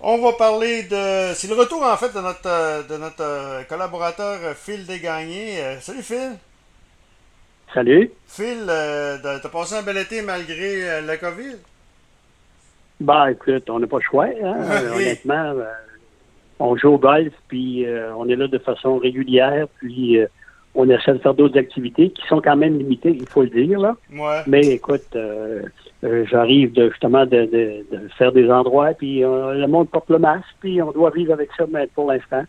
On va parler de. C'est le retour en fait de notre, de notre collaborateur Phil Desgagnés. Salut Phil. Salut. Phil, t'as passé un bel été malgré la COVID? Ben écoute, on n'a pas le choix, hein? honnêtement. on joue au golf, puis on est là de façon régulière, puis on essaie de faire d'autres activités qui sont quand même limitées, il faut le dire. Là. Mais écoute, euh, euh, j'arrive de, justement de, faire des endroits, puis euh, le monde porte le masque, puis on doit vivre avec ça, mais pour l'instant,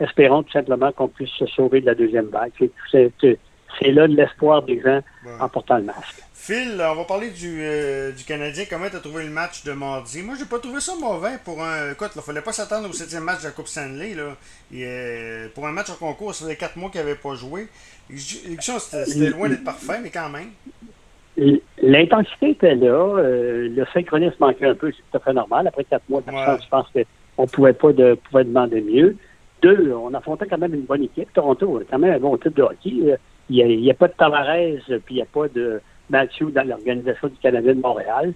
espérons tout simplement qu'on puisse se sauver de la deuxième vague. C'est là de l'espoir des gens en portant le masque. Phil, on va parler du, euh, du Canadien. Comment tu as trouvé le match de mardi? Moi, j'ai pas trouvé ça mauvais pour un. Écoute, il fallait pas s'attendre au septième match de la Coupe Stanley. Là. Euh, pour un match en concours, ça faisait quatre mois qu'il n'avait pas joué. C'était loin d'être parfait, mais quand même. L'intensité était là. Euh, le synchronisme manquait un peu. C'est tout à fait normal. Après quatre mois je pense qu'on ne pouvait pas de, pouvait demander mieux. Deux, on affrontait quand même une bonne équipe. Toronto quand même un bon type de hockey. Il n'y a, a, pas de Tavares, puis il n'y a pas de Mathieu dans l'organisation du Canadien de Montréal.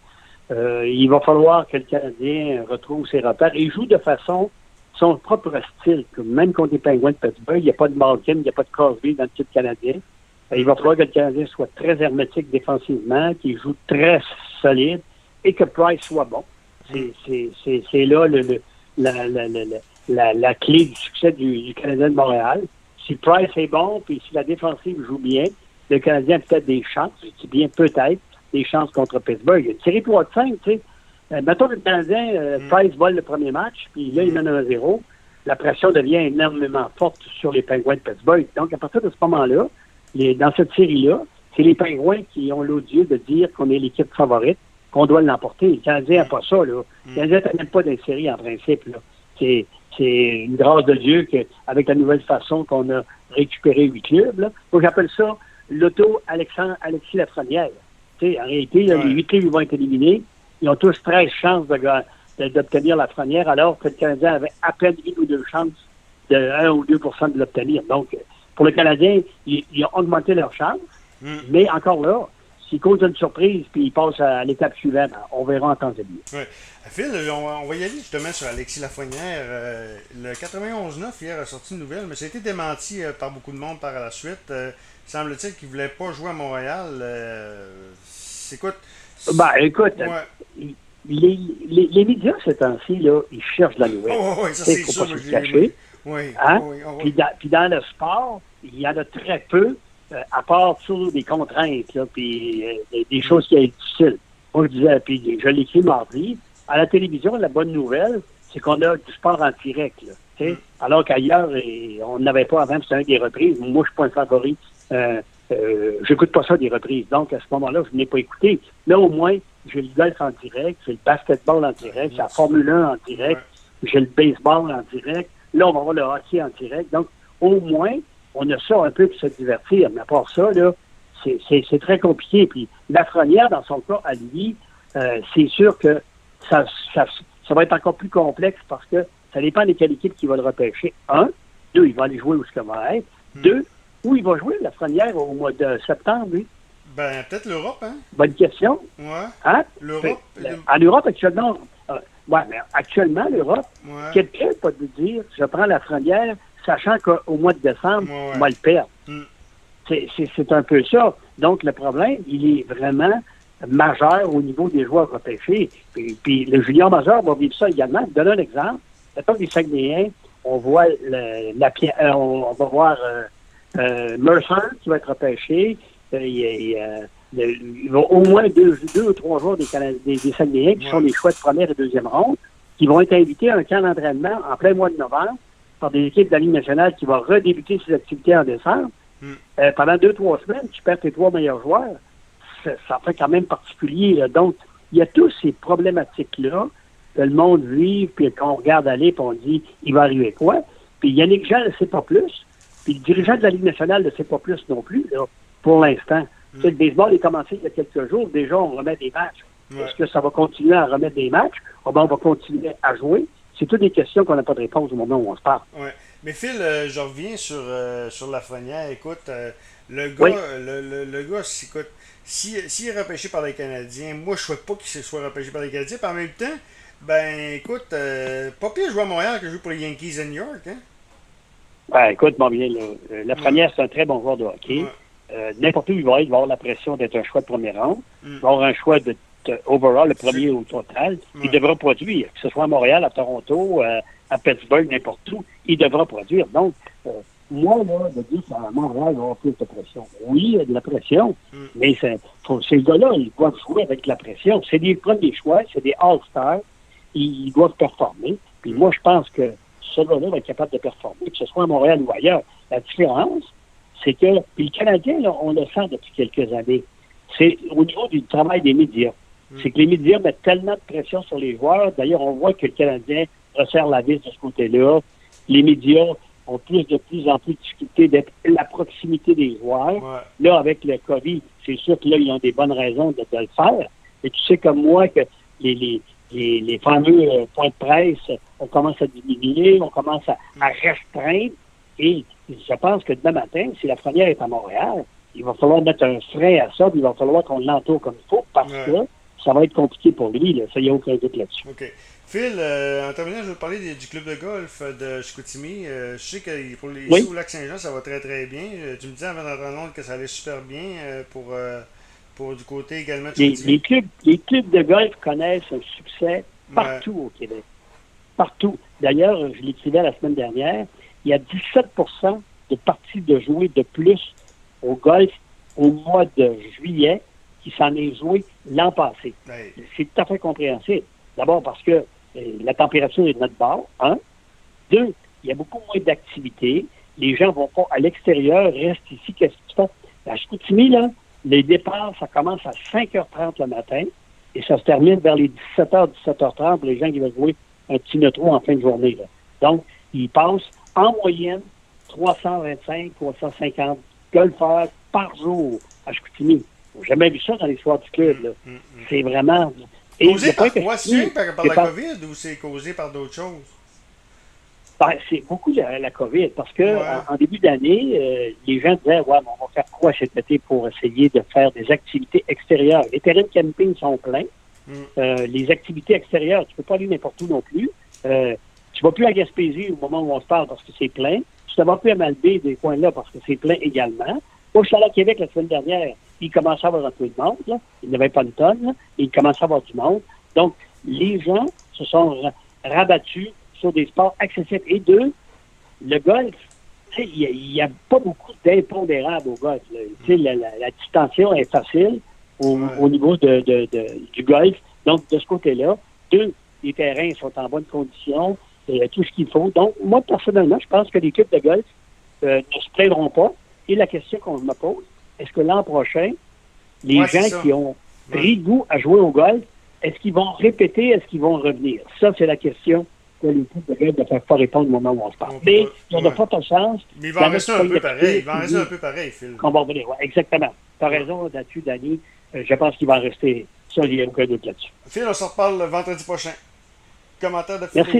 Euh, il va falloir que le Canadien retrouve ses repères et joue de façon son propre style. Même contre les Penguins de Pittsburgh, il n'y a pas de Malkin, il n'y a pas de Crosby dans le titre canadien. Il va falloir que le Canadien soit très hermétique défensivement, qu'il joue très solide et que Price soit bon. C'est là le, la, la, clé du succès du, du Canadien de Montréal. Si Price est bon, puis si la défensive joue bien, le Canadien a peut-être des chances, je dis bien peut-être, des chances contre Pittsburgh. Il a tiré 3 de 5, tu sais. Euh, mettons que le Canadien, euh, mm. Price vole le premier match, puis là, il mène 1-0. La pression devient énormément forte sur les Penguins de Pittsburgh. Donc, à partir de ce moment-là, dans cette série-là, c'est les Penguins qui ont l'odieux de dire qu'on est l'équipe favorite, qu'on doit l'emporter. Le Canadien n'a pas ça, là. Le mm. Canadien n'a même pas d'insérie en principe, là. C'est, une grâce de Dieu qu'avec la nouvelle façon qu'on a récupéré huit clubs, là. Donc, j'appelle ça l'auto Alexandre, Alexis Lafrenière. sais, en réalité, les huit clubs vont être éliminés. Ils ont tous 13 chances d'obtenir la Lafrenière, alors que le Canadien avait à peine une ou deux chances de 1 ou 2% de l'obtenir. Donc, pour le Canadien, ils, ont augmenté leurs chances, hmm. mais encore là, s'ils causent une surprise puis ils passent à l'étape suivante, on verra en temps et lieu. Phil, on, va y aller justement sur Alexis Lafrenière. Euh, le 91-9 hier a sorti une nouvelle, mais ça a été démenti euh, par beaucoup de monde par la suite. Euh, semble-t-il qu'il ne voulait pas jouer à Montréal. Euh, écoute. Ben, écoute, les, les, les, médias, ces temps-ci, ils cherchent de la nouvelle. Oh, oui, ça, c'est sûr. Pas se cacher. Oui, hein? oui, puis, dans, puis, dans, le sport, il y en a très peu, euh, à part toujours des contraintes, là, puis euh, des, choses qui sont difficiles. Moi, je disais, puis je l'écris mardi, à la télévision, la bonne nouvelle, c'est qu'on a du sport en direct. Là, mm. Alors qu'ailleurs, on n'avait pas avant, c'était un des reprises. Moi, je ne suis pas un favori euh, euh, j'écoute pas ça des reprises. Donc, à ce moment-là, je n'ai pas écouté. Mais au moins, j'ai le golf en direct, j'ai le basketball en direct, j'ai la Formule 1 en direct, j'ai le baseball en direct. Là, on va voir le hockey en direct. Donc, au moins, on a ça un peu pour se divertir. Mais à part ça, là, c'est très compliqué. Puis, la Lafrenière, dans son cas, à lui, euh, c'est sûr que ça, ça, ça, va être encore plus complexe parce que ça dépend de quelle équipe qui va le repêcher. Un. Deux, il va aller jouer où ce que va être. Hmm. Deux, où il va jouer, la Lafrenière, au mois de septembre, lui? Ben, peut-être l'Europe, hein? Bonne question. Ouais. Hein? L'Europe. En Europe, actuellement, euh, ouais, mais actuellement, l'Europe, quelqu'un peut te dire, je prends la Lafrenière, sachant qu'au mois de décembre, on va le perdre. Hmm. C'est un peu ça. Donc, le problème, il est vraiment majeur au niveau des joueurs repêchés. Puis, le junior majeur va vivre ça également. Je donne un exemple. Mettons les Saguenayens, on voit le, la, euh, on, va voir euh, euh, Mercer qui va être repêché. Euh, il, y a au moins deux, deux ou trois joueurs des, des, des qui sont des choix de première et deuxième ronde qui vont être invités à un camp d'entraînement en plein mois de novembre par des équipes de la Ligue nationale qui vont redébuter ses activités en décembre. Hmm. Euh, pendant deux, trois semaines, tu perds tes trois meilleurs joueurs. Ça, fait quand même particulier. Donc, il y a tous ces problématiques-là que le monde vit, puis qu'on regarde aller, puis on dit, il va arriver quoi? Puis Yannick Jean ne sait pas plus. Puis le dirigeant de la Ligue nationale ne sait pas plus non plus, là, pour l'instant. Mm. Le baseball est commencé il y a quelques jours. Déjà, on remet des matchs. Est-ce que ça va continuer à remettre des matchs? Oh, ben, on va continuer à jouer. C'est toutes des questions qu'on n'a pas de réponse au moment où on se parle. Ouais. Mais Phil, euh, je reviens sur, euh, sur la Lafrenière. Écoute, euh, le gars, le, le, le, gars, écoute, s'il si, est repêché par les Canadiens, moi, je ne souhaite pas qu'il soit repêché par les Canadiens. Puis en même temps, Ben, écoute, euh, pas pire jouer à Montréal que jouer pour les Yankees de New York, hein? Ben, écoute, mon bien, là, euh, la première, c'est un très bon joueur de hockey. Ouais. N'importe où il va être, il va avoir la pression d'être un choix de premier rang. Mm. Il va avoir un choix de overall, le premier au total. Ouais. Il devra produire, que ce soit à Montréal, à Toronto, euh, à Pittsburgh, n'importe où, il devra produire. Donc, euh, moi, là, de dire qu'à Montréal, il va avoir plus de pression. Oui, il y a de la pression, Mm. mais c'est- faut- ces gars-là, ils doivent jouer avec la pression. C'est des premiers choix, c'est des All-Stars. Ils, ils doivent performer. Puis moi, je pense que ce gars-là va être capable de performer, que ce soit à Montréal ou ailleurs. La différence, c'est que, puis le Canadien, là, on le sent depuis quelques années, c'est au niveau du travail des médias. Mm. C'est que les médias mettent tellement de pression sur les joueurs. D'ailleurs, on voit que le Canadien resserre la vis de ce côté-là. Les médias ont plus de plus en plus de difficulté d'être la proximité des joueurs. Ouais. Là, avec le COVID, c'est sûr que là, ils ont des bonnes raisons de, de le faire. Et tu sais comme moi que les, les, les, les fameux euh, points de presse, on commence à diminuer, on commence à, à restreindre. Et je pense que demain matin, si la première est à Montréal, il va falloir mettre un frein à ça, puis il va falloir qu'on l'entoure comme il faut, parce Ouais. que ça va être compliqué pour lui. Là. Ça, il n'y a aucun doute là-dessus. OK. Phil, euh, en terminant, je veux te parler des- du club de golf de Chicoutimi. Euh, je sais que pour les, Oui. ici au Lac-Saint-Jean, ça va très très bien. Euh, tu me disais avant d'entrer que ça allait super bien euh, pour, euh, pour du côté également de Chicoutimi. les clubs, les clubs de golf connaissent un succès partout au Québec. Partout. D'ailleurs, je l'écrivais la semaine dernière, il y a 17% de parties de jouer de plus au golf au mois de juillet qui s'en est joué l'an passé. Ouais. C'est tout à fait compréhensible. D'abord parce que euh, la température est de notre bord, un. Deux, il y a beaucoup moins d'activité. Les gens vont pas à l'extérieur, restent ici. Qu'est-ce qu'ils font? À Chicoutimi, là, les départs, ça commence à 5h30 le matin et ça se termine vers les 17h, 17h30 pour les gens qui veulent jouer un petit neutro en fin de journée. Là. Donc, ils passent en moyenne 325, 350 golfeurs par jour à Chicoutimi. J'ai jamais vu ça dans l'histoire du club. Là. Mm, mm. C'est vraiment... Et Causé par quoi, c'est par, la par- COVID ou c'est causé par d'autres choses? Ben, c'est beaucoup la, la COVID parce que Ouais. en, en début d'année, euh, les gens disaient ouais, mais on va faire quoi cet été pour essayer de faire des activités extérieures? Les terrains de camping sont pleins. Mm. Euh, les activités extérieures, tu peux pas aller n'importe où non plus. Euh, tu vas plus à Gaspésie au moment où on se parle parce que c'est plein. Tu ne vas plus à Malbaie des coins là parce que c'est plein également. Moi, je suis allé à Québec la semaine dernière. Il commençait à avoir un peu de monde. Là. Il n'y avait pas une tonne. Là. Il commençait à avoir du monde. Donc, les gens se sont ra- rabattus sur des sports accessibles. Et deux, le golf, il n'y a, pas beaucoup d'impondérables au golf. la, la, la distension est facile au, Ouais. au niveau de, de- de- du golf. Donc, de ce côté-là, deux, les terrains sont en bonne condition, et tout ce qu'il faut. Donc, moi, personnellement, je pense que les clubs de golf euh, ne se plaindront pas. Et la question qu'on me pose, est-ce que l'an prochain, les Ouais, gens qui ont pris goût à jouer au golf, est-ce qu'ils vont répéter, est-ce qu'ils vont revenir? Ça, c'est la question que les golf ne peuvent pas répondre au moment où on se parle. On Mais pas- il y a de ouais. fortes chances Mais il va en rester un peu pas pareil. Il va en rester un peu pareil, Phil. qu'on va revenir. Ouais, exactement. Tu as raison là-dessus, Danny. Euh, je pense qu'il va en rester. Ça, il n'y a aucun doute là-dessus. Phil, on se reparle le vendredi prochain. Commentaire de Phil Merci.